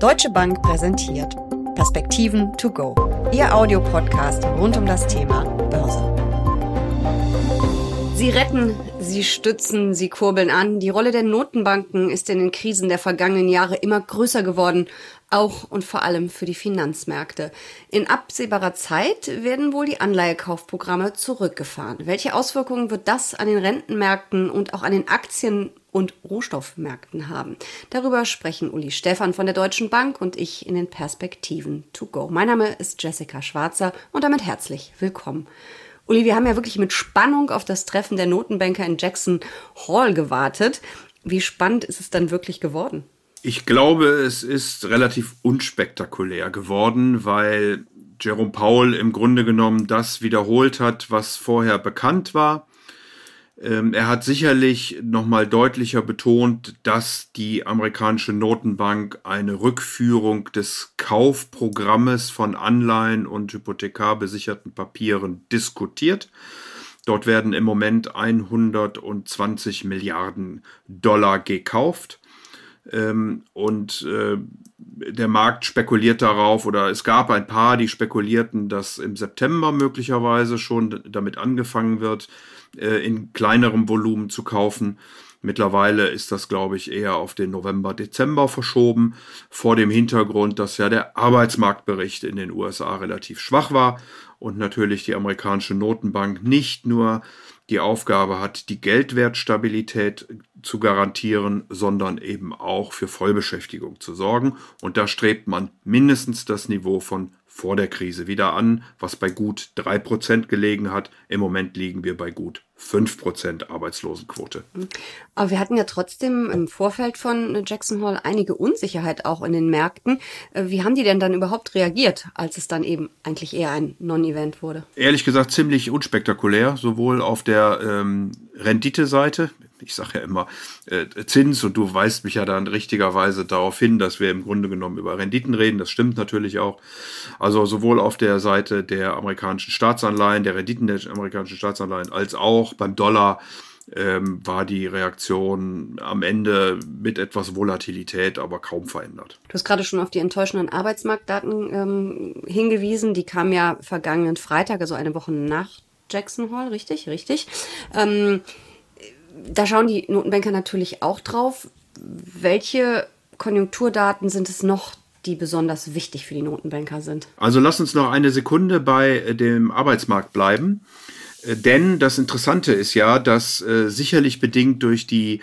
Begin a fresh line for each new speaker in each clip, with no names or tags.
Deutsche Bank präsentiert Perspektiven to go, Ihr Audiopodcast rund um das Thema Börse. Sie retten, sie stützen, sie kurbeln an. Die Rolle der Notenbanken ist in den Krisen der vergangenen Jahre immer größer geworden, auch und vor allem für die Finanzmärkte. In absehbarer Zeit werden wohl die Anleihekaufprogramme zurückgefahren. Welche Auswirkungen wird das an den Rentenmärkten und auch an den Aktien und Rohstoffmärkten haben. Darüber sprechen Uli Stefan von der Deutschen Bank und ich in den Perspektiven to go. Mein Name ist Jessica Schwarzer und damit herzlich willkommen. Uli, wir haben ja wirklich mit Spannung auf das Treffen der Notenbanker in Jackson Hall gewartet. Wie spannend ist es dann wirklich geworden?
Ich glaube, es ist relativ unspektakulär geworden, weil Jerome Powell im Grunde genommen das wiederholt hat, was vorher bekannt war. Ähm, er hat sicherlich nochmal deutlicher betont, dass die amerikanische Notenbank eine Rückführung des Kaufprogrammes von Anleihen und hypothekarbesicherten Papieren diskutiert. Dort werden im Moment 120 Milliarden Dollar gekauft. Ähm, und äh, der Markt spekuliert darauf, oder es gab ein paar, die spekulierten, dass im September möglicherweise schon damit angefangen wird, äh, in kleinerem Volumen zu kaufen. Mittlerweile ist das, glaube ich, eher auf den November, Dezember verschoben, vor dem Hintergrund, dass ja der Arbeitsmarktbericht in den USA relativ schwach war und natürlich die amerikanische Notenbank nicht nur die Aufgabe hat, die Geldwertstabilität zu garantieren, sondern eben auch für Vollbeschäftigung zu sorgen. Und da strebt man mindestens das Niveau von vor der Krise wieder an, was bei gut 3% gelegen hat. Im Moment liegen wir bei gut 5% Arbeitslosenquote.
Aber wir hatten ja trotzdem im Vorfeld von Jackson Hall einige Unsicherheit auch in den Märkten. Äh, wie haben die denn dann überhaupt reagiert, als es dann eben eigentlich eher ein Non-Event wurde?
Ehrlich gesagt ziemlich unspektakulär, sowohl auf der ähm, Rendite-Seite, ich sage ja immer äh, Zins und du weist mich ja dann richtigerweise darauf hin, dass wir im Grunde genommen über Renditen reden. Das stimmt natürlich auch. Also sowohl auf der Seite der amerikanischen Staatsanleihen, der Renditen der amerikanischen Staatsanleihen, als auch beim Dollar ähm, war die Reaktion am Ende mit etwas Volatilität, aber kaum verändert.
Du hast gerade schon auf die enttäuschenden Arbeitsmarktdaten ähm, hingewiesen. Die kamen ja vergangenen Freitag, also eine Woche nach Jackson Hall, richtig? Richtig. Ähm, da schauen die Notenbanker natürlich auch drauf. Welche Konjunkturdaten sind es noch, die besonders wichtig für die Notenbanker sind?
Also lass uns noch eine Sekunde bei dem Arbeitsmarkt bleiben. Äh, denn das Interessante ist ja, dass äh, sicherlich bedingt durch die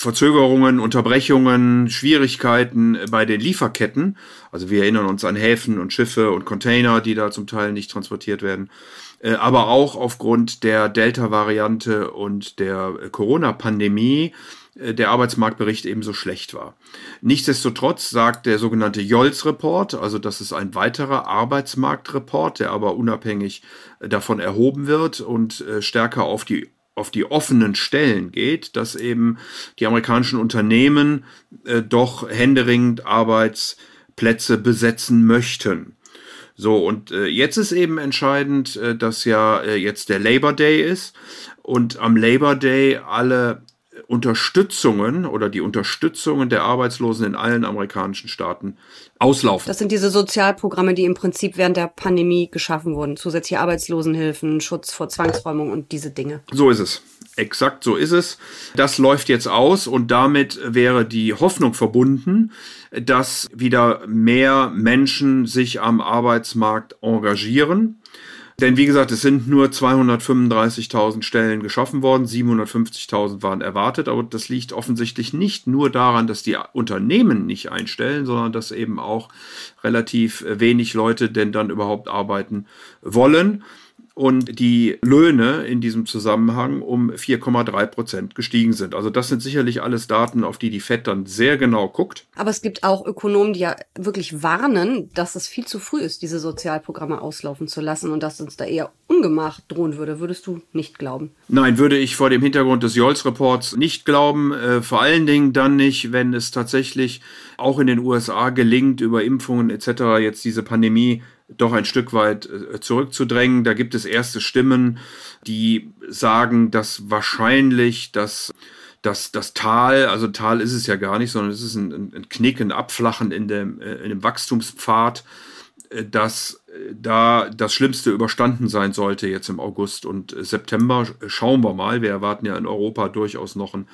Verzögerungen, Unterbrechungen, Schwierigkeiten bei den Lieferketten, also wir erinnern uns an Häfen und Schiffe und Container, die da zum Teil nicht transportiert werden, äh, aber auch aufgrund der Delta-Variante und der Corona-Pandemie äh, der Arbeitsmarktbericht ebenso schlecht war. Nichtsdestotrotz sagt der sogenannte Jolz-Report, also das ist ein weiterer Arbeitsmarktreport, der aber unabhängig äh, davon erhoben wird und stärker auf die auf die offenen Stellen geht, dass eben die amerikanischen Unternehmen äh, doch händeringend Arbeitsplätze besetzen möchten. So, und äh, jetzt ist eben entscheidend, äh, dass ja äh, jetzt der Labor Day ist und am Labor Day alle Unterstützungen oder die Unterstützungen der Arbeitslosen in allen amerikanischen Staaten auslaufen.
Das sind diese Sozialprogramme, die im Prinzip während der Pandemie geschaffen wurden. Zusätzliche Arbeitslosenhilfen, Schutz vor Zwangsräumung und diese Dinge.
So ist es. Exakt so ist es. Das läuft jetzt aus und damit wäre die Hoffnung verbunden, dass wieder mehr Menschen sich am Arbeitsmarkt engagieren denn wie gesagt, es sind nur 235.000 Stellen geschaffen worden, 750.000 waren erwartet, aber das liegt offensichtlich nicht nur daran, dass die Unternehmen nicht einstellen, sondern dass eben auch relativ wenig Leute denn dann überhaupt arbeiten wollen und die Löhne in diesem Zusammenhang um 4,3 Prozent gestiegen sind. Also das sind sicherlich alles Daten, auf die die FED dann sehr genau guckt.
Aber es gibt auch Ökonomen, die ja wirklich warnen, dass es viel zu früh ist, diese Sozialprogramme auslaufen zu lassen und dass uns da eher Ungemach drohen würde. Würdest du nicht glauben?
Nein, würde ich vor dem Hintergrund des Jolz-Reports nicht glauben. Äh, vor allen Dingen dann nicht, wenn es tatsächlich auch in den USA gelingt, über Impfungen etc. jetzt diese Pandemie doch ein Stück weit äh, zurückzudrängen. Da gibt es erste Stimmen, die sagen, dass wahrscheinlich das dass das Tal, also Tal ist es ja gar nicht, sondern es ist ein, ein Knick, ein Abflachen in dem, äh, in dem Wachstumspfad, äh, dass da das Schlimmste überstanden sein sollte jetzt im August und September. Schauen wir mal. Wir erwarten ja in Europa durchaus noch einen,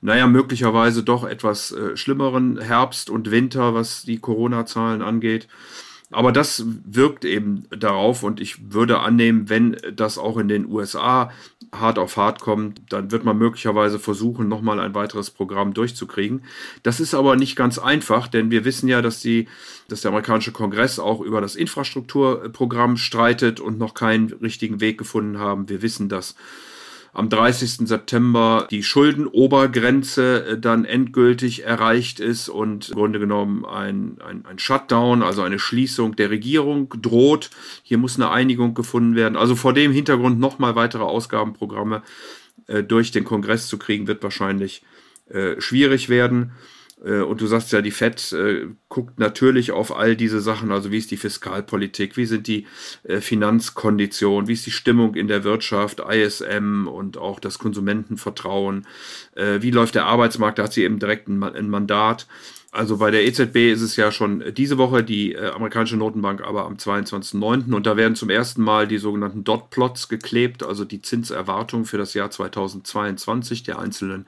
naja, möglicherweise doch etwas äh, schlimmeren Herbst und Winter, was die Corona-Zahlen angeht. Aber das wirkt eben darauf und ich würde annehmen, wenn das auch in den USA hart auf hart kommt, dann wird man möglicherweise versuchen, nochmal ein weiteres Programm durchzukriegen. Das ist aber nicht ganz einfach, denn wir wissen ja, dass, die, dass der amerikanische Kongress auch über das Infrastrukturprogramm streitet und noch keinen richtigen Weg gefunden haben. Wir wissen, dass am 30. September die Schuldenobergrenze äh, dann endgültig erreicht ist und im Grunde genommen ein, ein, ein Shutdown, also eine Schließung der Regierung droht. Hier muss eine Einigung gefunden werden. Also vor dem Hintergrund nochmal weitere Ausgabenprogramme äh, durch den Kongress zu kriegen, wird wahrscheinlich äh, schwierig werden. Äh, und du sagst ja, die FED äh, guckt natürlich auf all diese Sachen, also wie ist die Fiskalpolitik, wie sind die äh, Finanzkonditionen, wie ist die Stimmung in der Wirtschaft, ISM und auch das Konsumentenvertrauen, äh, wie läuft der Arbeitsmarkt, da hat sie eben direkt ein, ein, Mandat. Also bei der EZB ist es ja schon diese Woche, die äh, amerikanische Notenbank aber am 22.09. und da werden zum ersten Mal die sogenannten Dot-Plots geklebt, also die Zinserwartung für das Jahr 2022 der einzelnen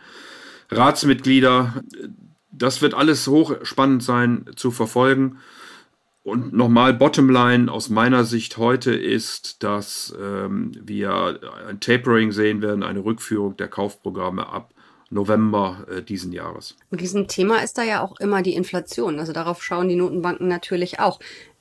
Ratsmitglieder das wird alles hochspannend sein zu verfolgen. Und nochmal, Bottomline aus meiner Sicht heute ist, dass ähm, wir ein Tapering sehen werden, eine Rückführung der Kaufprogramme ab November äh, diesen Jahres.
Ein Riesenthema ist da ja auch immer die Inflation. Also darauf schauen die Notenbanken natürlich auch.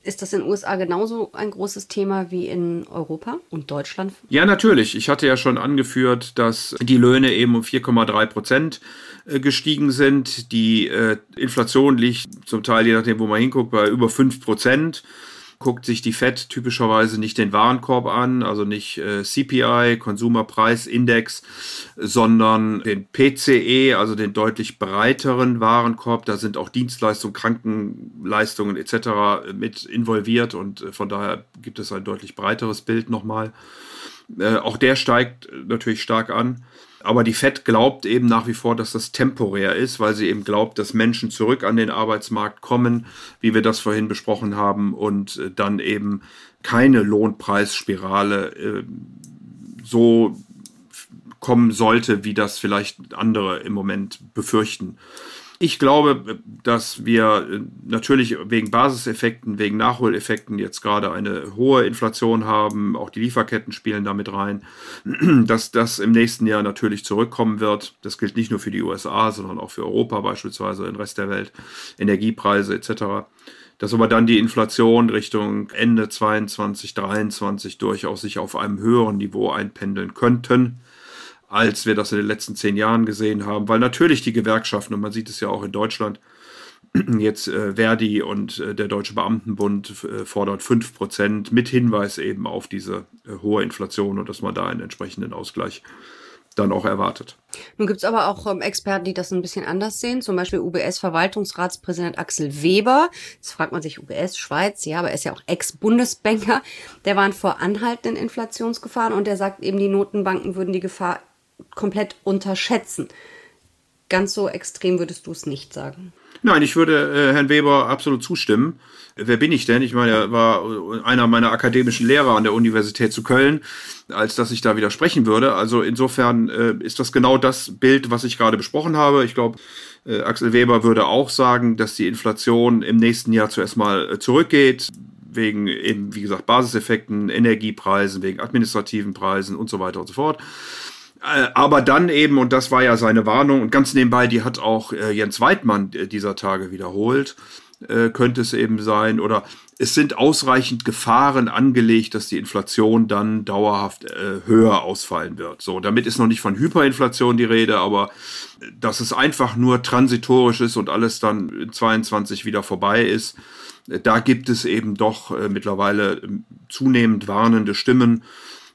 Ist das in den USA genauso ein großes Thema wie in Europa und Deutschland?
Ja, natürlich. Ich hatte ja schon angeführt, dass die Löhne eben um 4,3 Prozent äh, gestiegen sind. Die äh, Inflation liegt zum Teil, je nachdem, wo man hinguckt, bei über 5 Prozent guckt sich die FED typischerweise nicht den Warenkorb an, also nicht äh, CPI, Konsumerpreisindex, sondern den PCE, also den deutlich breiteren Warenkorb. Da sind auch Dienstleistungen, Krankenleistungen etc. mit involviert und äh, von daher gibt es ein deutlich breiteres Bild nochmal. Äh, auch der steigt natürlich stark an. Aber die FED glaubt eben nach wie vor, dass das temporär ist, weil sie eben glaubt, dass Menschen zurück an den Arbeitsmarkt kommen, wie wir das vorhin besprochen haben, und äh, dann eben keine Lohnpreisspirale äh, so kommen sollte, wie das vielleicht andere im Moment befürchten. Ich glaube, dass wir äh, natürlich wegen Basiseffekten, wegen Nachholeffekten jetzt gerade eine hohe Inflation haben. Auch die Lieferketten spielen damit rein, dass das im nächsten Jahr natürlich zurückkommen wird. Das gilt nicht nur für die USA, sondern auch für Europa beispielsweise, den Rest der Welt, Energiepreise etc. Dass aber dann die Inflation Richtung Ende 22, 23 durchaus sich auf einem höheren Niveau einpendeln könnten als wir das in den letzten zehn Jahren gesehen haben, weil natürlich die Gewerkschaften, und man sieht es ja auch in Deutschland, jetzt äh, Verdi und äh, der Deutsche Beamtenbund äh, fordert 5% mit Hinweis eben auf diese äh, hohe Inflation und dass man da einen entsprechenden Ausgleich dann auch erwartet.
Nun gibt es aber auch ähm, Experten, die das ein bisschen anders sehen, zum Beispiel UBS-Verwaltungsratspräsident Axel Weber. Jetzt fragt man sich, UBS, Schweiz, ja, aber er ist ja auch Ex-Bundesbanker. Der warnt vor anhaltenden Inflationsgefahren und der sagt eben, die Notenbanken würden die Gefahr komplett unterschätzen. Ganz so extrem würdest du es nicht sagen.
Nein, ich würde äh, Herrn Weber absolut zustimmen. Wer bin ich denn? Ich meine, er war einer meiner akademischen Lehrer an der Universität zu Köln, als dass ich da widersprechen würde. Also insofern äh, ist das genau das Bild, was ich gerade besprochen habe. Ich glaube, äh, Axel Weber würde auch sagen, dass die Inflation im nächsten Jahr zuerst mal äh, zurückgeht wegen eben, wie gesagt, Basiseffekten, Energiepreisen, wegen administrativen Preisen und so weiter und so fort. Äh, aber dann eben, und das war ja seine Warnung, und ganz nebenbei, die hat auch äh, Jens Weidmann äh, dieser Tage wiederholt, könnte es eben sein, oder es sind ausreichend Gefahren angelegt, dass die Inflation dann dauerhaft höher ausfallen wird. So, damit ist noch nicht von Hyperinflation die Rede, aber dass es einfach nur transitorisch ist und alles dann in 22 wieder vorbei ist, da gibt es eben doch mittlerweile zunehmend warnende Stimmen.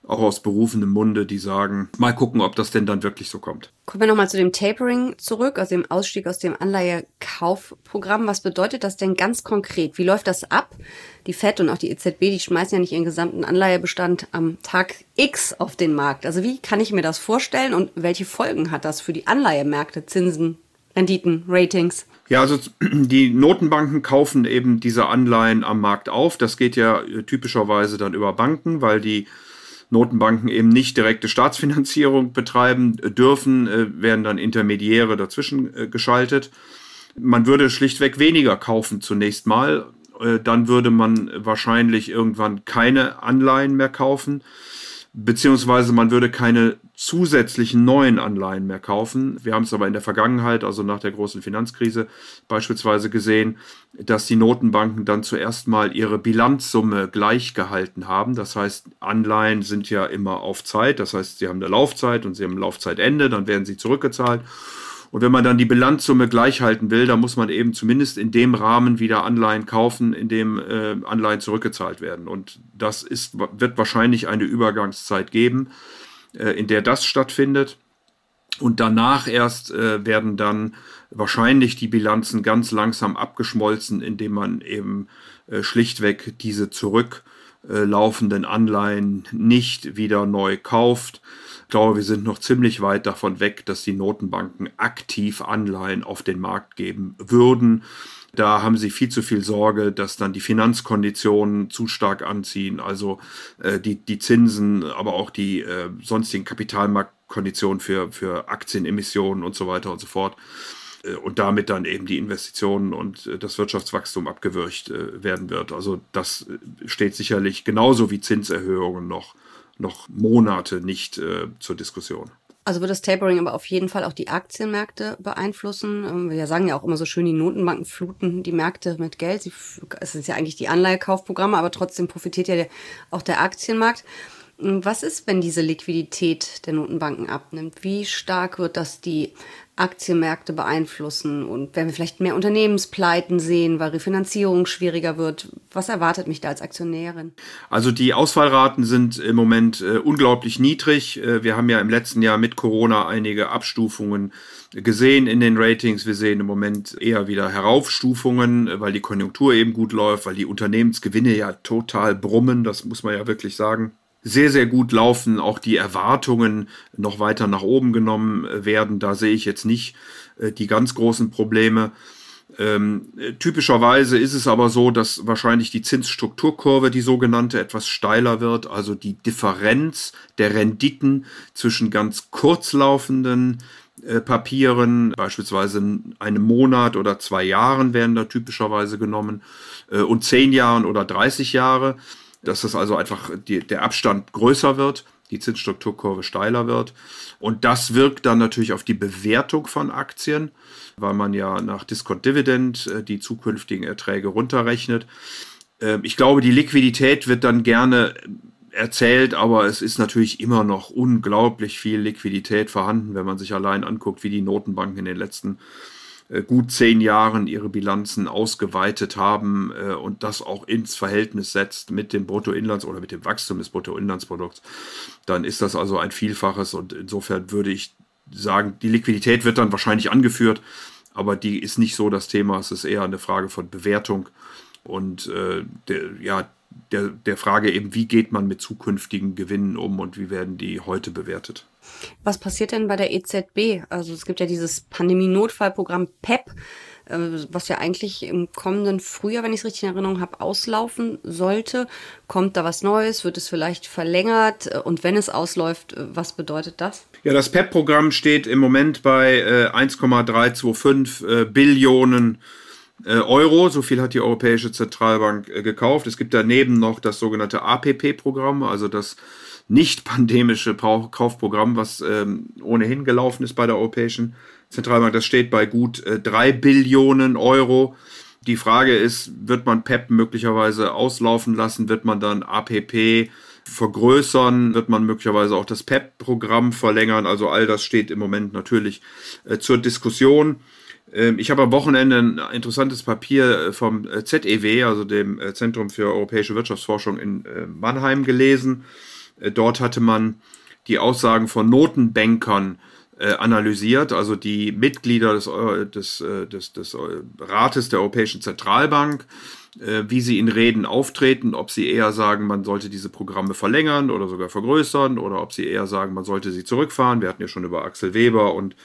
Auch aus berufenem Munde, die sagen, mal gucken, ob das denn dann wirklich so kommt.
Kommen wir nochmal zu dem Tapering zurück, also dem Ausstieg aus dem Anleihekaufprogramm. Was bedeutet das denn ganz konkret? Wie läuft das ab? Die FED und auch die EZB, die schmeißen ja nicht ihren gesamten Anleihebestand am Tag X auf den Markt. Also wie kann ich mir das vorstellen und welche Folgen hat das für die Anleihemärkte, Zinsen, Renditen, Ratings?
Ja, also die Notenbanken kaufen eben diese Anleihen am Markt auf. Das geht ja typischerweise dann über Banken, weil die Notenbanken eben nicht direkte Staatsfinanzierung betreiben dürfen, äh, werden dann Intermediäre dazwischen äh, geschaltet. Man würde schlichtweg weniger kaufen zunächst mal. Dann würde man wahrscheinlich irgendwann keine Anleihen mehr kaufen beziehungsweise man würde keine zusätzlichen neuen Anleihen mehr kaufen. Wir haben es aber in der Vergangenheit, also nach der großen Finanzkrise beispielsweise gesehen, dass die Notenbanken dann zuerst mal ihre Bilanzsumme gleich gehalten haben. Das heißt, Anleihen sind ja immer auf Zeit, das heißt, sie haben eine Laufzeit und sie haben ein Laufzeitende, dann werden sie zurückgezahlt. Und wenn man dann die Bilanzsumme gleich halten will, dann muss man eben zumindest in dem Rahmen wieder Anleihen kaufen, in dem äh, Anleihen zurückgezahlt werden. Und das ist, wird wahrscheinlich eine Übergangszeit geben, in der das stattfindet. Und danach erst äh, werden dann wahrscheinlich die Bilanzen ganz langsam abgeschmolzen, indem man eben äh, schlichtweg diese zurücklaufenden Anleihen nicht wieder neu kauft glaube, wir sind noch ziemlich weit davon weg, dass die Notenbanken aktiv Anleihen auf den Markt geben würden. Da haben sie viel zu viel Sorge, dass dann die Finanzkonditionen zu stark anziehen, also äh, die, die Zinsen, aber auch die äh, sonstigen Kapitalmarktkonditionen für, für Aktienemissionen und so weiter und so fort. Äh, und damit dann eben die Investitionen und äh, das Wirtschaftswachstum abgewürgt äh, werden wird. Also das steht sicherlich genauso wie Zinserhöhungen noch noch Monate nicht äh, zur Diskussion.
Also wird das Tapering aber auf jeden Fall auch die Aktienmärkte beeinflussen. Ähm, wir sagen ja auch immer so schön, die Notenbanken fluten die Märkte mit Geld. Es ist ja eigentlich die Anleihekaufprogramme, aber trotzdem profitiert ja der, auch der Aktienmarkt. Was ist, wenn diese Liquidität der Notenbanken abnimmt? Wie stark wird das die Aktienmärkte beeinflussen und werden wir vielleicht mehr Unternehmenspleiten sehen, weil Refinanzierung schwieriger wird. Was erwartet mich da als Aktionärin?
Also die Ausfallraten sind im Moment äh, unglaublich niedrig. Äh, wir haben ja im letzten Jahr mit Corona einige Abstufungen gesehen in den Ratings. Wir sehen im Moment eher wieder Heraufstufungen, äh, weil die Konjunktur eben gut läuft, weil die Unternehmensgewinne ja total brummen. Das muss man ja wirklich sagen sehr, sehr gut laufen, auch die Erwartungen noch weiter nach oben genommen werden. Da sehe ich jetzt nicht äh, die ganz großen Probleme. Ähm, typischerweise ist es aber so, dass wahrscheinlich die Zinsstrukturkurve, die sogenannte, etwas steiler wird. Also die Differenz der Renditen zwischen ganz kurzlaufenden äh, Papieren, beispielsweise einem Monat oder zwei Jahren werden da typischerweise genommen, äh, und zehn Jahren oder 30 Jahre dass das also einfach die, der Abstand größer wird, die Zinsstrukturkurve steiler wird. Und das wirkt dann natürlich auf die Bewertung von Aktien, weil man ja nach Discount Dividend äh, die zukünftigen Erträge runterrechnet. Ähm, ich glaube, die Liquidität wird dann gerne erzählt, aber es ist natürlich immer noch unglaublich viel Liquidität vorhanden, wenn man sich allein anguckt, wie die Notenbanken in den letzten gut zehn Jahren ihre Bilanzen ausgeweitet haben äh, und das auch ins Verhältnis setzt mit dem Bruttoinlands- oder mit dem Wachstum des Bruttoinlandsprodukts, dann ist das also ein Vielfaches. Und insofern würde ich sagen, die Liquidität wird dann wahrscheinlich angeführt, aber die ist nicht so das Thema, es ist eher eine Frage von Bewertung. Und äh, der, ja, der, der Frage eben, wie geht man mit zukünftigen Gewinnen um und wie werden die heute bewertet.
Was passiert denn bei der EZB? Also es gibt ja dieses Pandemie-Notfallprogramm PEP, äh, was ja eigentlich im kommenden Frühjahr, wenn ich es richtig in Erinnerung habe, auslaufen sollte. Kommt da was Neues? Wird es vielleicht verlängert? Und wenn es ausläuft, äh, was bedeutet das?
Ja, das PEP-Programm steht im Moment bei äh, 1,325 äh, Billionen Euro. So viel hat die Europäische Zentralbank gekauft. Es gibt daneben noch das sogenannte APP-Programm, also das nicht pandemische Kaufprogramm, was ähm, ohnehin gelaufen ist bei der Europäischen Zentralbank. Das steht bei gut äh, 3 Billionen Euro. Die Frage ist, wird man PEP möglicherweise auslaufen lassen? Wird man dann APP vergrößern? Wird man möglicherweise auch das PEP-Programm verlängern? Also all das steht im Moment natürlich äh, zur Diskussion. Ähm, ich habe am Wochenende ein interessantes Papier äh, vom äh, ZEW, also dem äh, Zentrum für europäische Wirtschaftsforschung in Mannheim, gelesen dort hatte man die Aussagen von Notenbankern analysiert, also die Mitglieder des, des, des, des Rates der Europäischen Zentralbank, wie sie in Reden auftreten, ob sie eher sagen, man sollte diese Programme verlängern oder sogar vergrößern oder ob sie eher sagen, man sollte sie zurückfahren. Wir hatten ja schon über Axel Weber und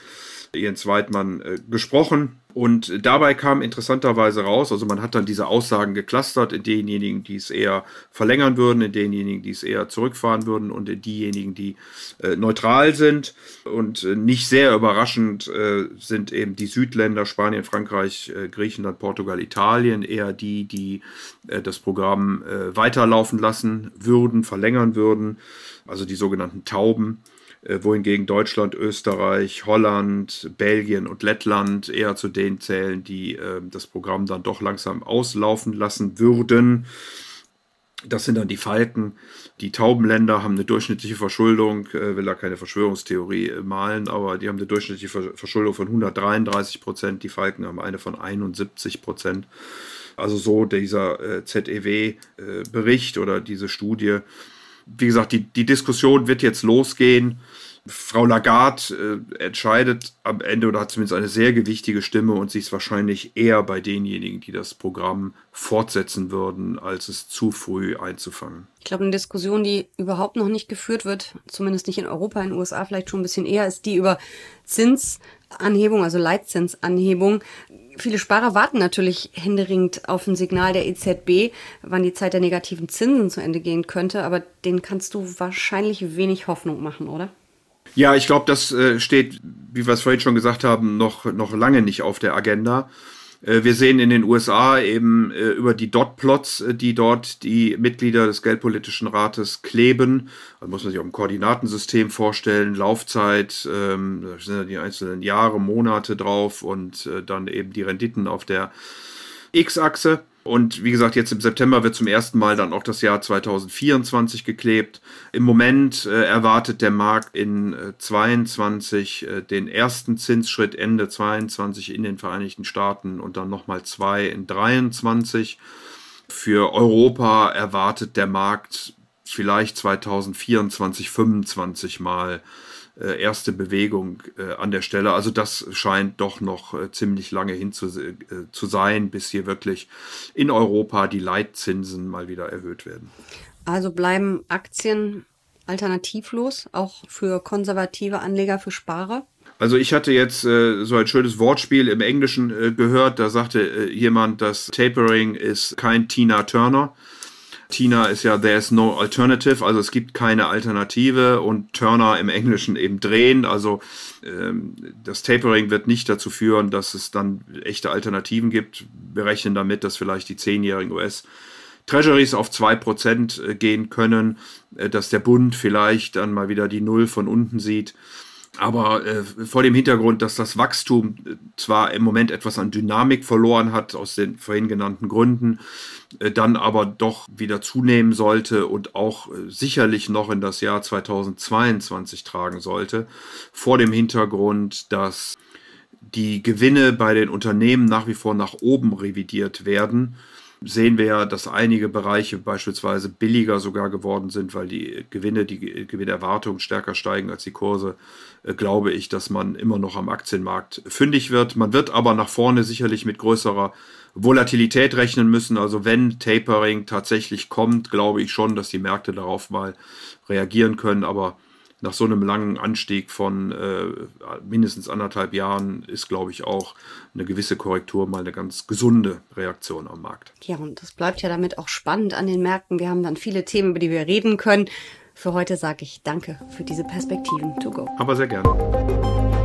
Jens Weidmann äh, gesprochen. Und dabei kam interessanterweise raus, also man hat dann diese Aussagen geklustert in denjenigen, die es eher verlängern würden, in denjenigen, die es eher zurückfahren würden und in diejenigen, die äh, neutral sind. Und äh, nicht sehr überraschend äh, sind eben die Südländer, Spanien, Frankreich, äh, Griechenland, Portugal, Italien, eher die, die äh, das Programm weiterlaufen lassen würden, verlängern würden, also die sogenannten Tauben. Äh, wohingegen Deutschland, Österreich, Holland, Belgien und Lettland eher zu denen zählen, die äh, das Programm dann doch langsam auslaufen lassen würden. Das sind dann die Falken. Die Taubenländer haben eine durchschnittliche Verschuldung, äh, will da keine Verschwörungstheorie äh, malen, aber die haben eine durchschnittliche Verschuldung von 133 Prozent. Die Falken haben eine von 71 Prozent. Also so dieser ZEW-Bericht oder diese Studie wie gesagt, die, die Diskussion wird jetzt losgehen. Frau Lagarde äh, entscheidet am Ende oder hat zumindest eine sehr gewichtige Stimme und sie ist wahrscheinlich eher bei denjenigen, die das Programm fortsetzen würden, als es zu früh einzufangen.
Ich glaube, eine Diskussion, die überhaupt noch nicht geführt wird, zumindest nicht in Europa, in den USA vielleicht schon ein bisschen eher, ist die über Zinsanhebung, also Leitzinsanhebung. Viele Sparer warten natürlich händeringend auf ein Signal der EZB, wann die Zeit der negativen Zinsen zu Ende gehen könnte, aber denen kannst du wahrscheinlich wenig Hoffnung machen, oder?
Ja, ich glaube, das äh, steht, wie wir es vorhin schon gesagt haben, noch, noch lange nicht auf der Agenda. Äh, wir sehen in den USA eben äh, über die Dot-Plots, äh, die dort die Mitglieder des Geldpolitischen Rates kleben. Da muss man sich auch ein Koordinatensystem vorstellen, Laufzeit, ähm, da sind die einzelnen Jahre, Monate drauf und dann eben die Renditen auf der X-Achse. Und wie gesagt, jetzt im September wird zum ersten Mal dann auch das Jahr 2024 geklebt. Im Moment äh, erwartet der Markt in äh, 22 äh, den ersten Zinsschritt Ende 22 in den Vereinigten Staaten und dann nochmal zwei in 23. Für Europa erwartet der Markt vielleicht 2024, 25 mal erste Bewegung äh, an der Stelle. Also das scheint doch noch äh, ziemlich lange hin zu, äh, zu sein, bis hier wirklich in Europa die Leitzinsen mal wieder erhöht werden.
Also bleiben Aktien alternativlos, auch für konservative Anleger, für Sparer?
Also ich hatte jetzt äh, so ein schönes Wortspiel im Englischen äh, gehört, da sagte äh, jemand, dass Tapering ist kein Tina Turner. Tina ist ja There's no alternative, also es gibt keine Alternative und Turner im Englischen eben drehen. Also ähm, das Tapering wird nicht dazu führen, dass es dann echte Alternativen gibt. Wir rechnen damit, dass vielleicht die zehnjährigen US Treasuries auf 2% äh, gehen können, äh, dass der Bund vielleicht dann mal wieder die Null von unten sieht. Aber äh, vor dem Hintergrund, dass das Wachstum äh, zwar im Moment etwas an Dynamik verloren hat, aus den vorhin genannten Gründen, äh, dann aber doch wieder zunehmen sollte und auch äh, sicherlich noch in das Jahr 2022 tragen sollte, vor dem Hintergrund, dass die Gewinne bei den Unternehmen nach wie vor nach oben revidiert werden sehen wir ja, dass einige Bereiche beispielsweise billiger sogar geworden sind, weil die Gewinne, die Gewinnerwartungen stärker steigen als die Kurse, äh, glaube ich, dass man immer noch am Aktienmarkt fündig wird. Man wird aber nach vorne sicherlich mit größerer Volatilität rechnen müssen. Also wenn Tapering tatsächlich kommt, glaube ich schon, dass die Märkte darauf mal reagieren können. Aber nach so einem langen Anstieg von äh, mindestens anderthalb Jahren ist, glaube ich, auch eine gewisse Korrektur mal eine ganz gesunde Reaktion am Markt.
Ja, und das bleibt ja damit auch spannend an den Märkten. Wir haben dann viele Themen, über die wir reden können. Für heute sage ich danke für diese Perspektiven to go.
Aber sehr gerne.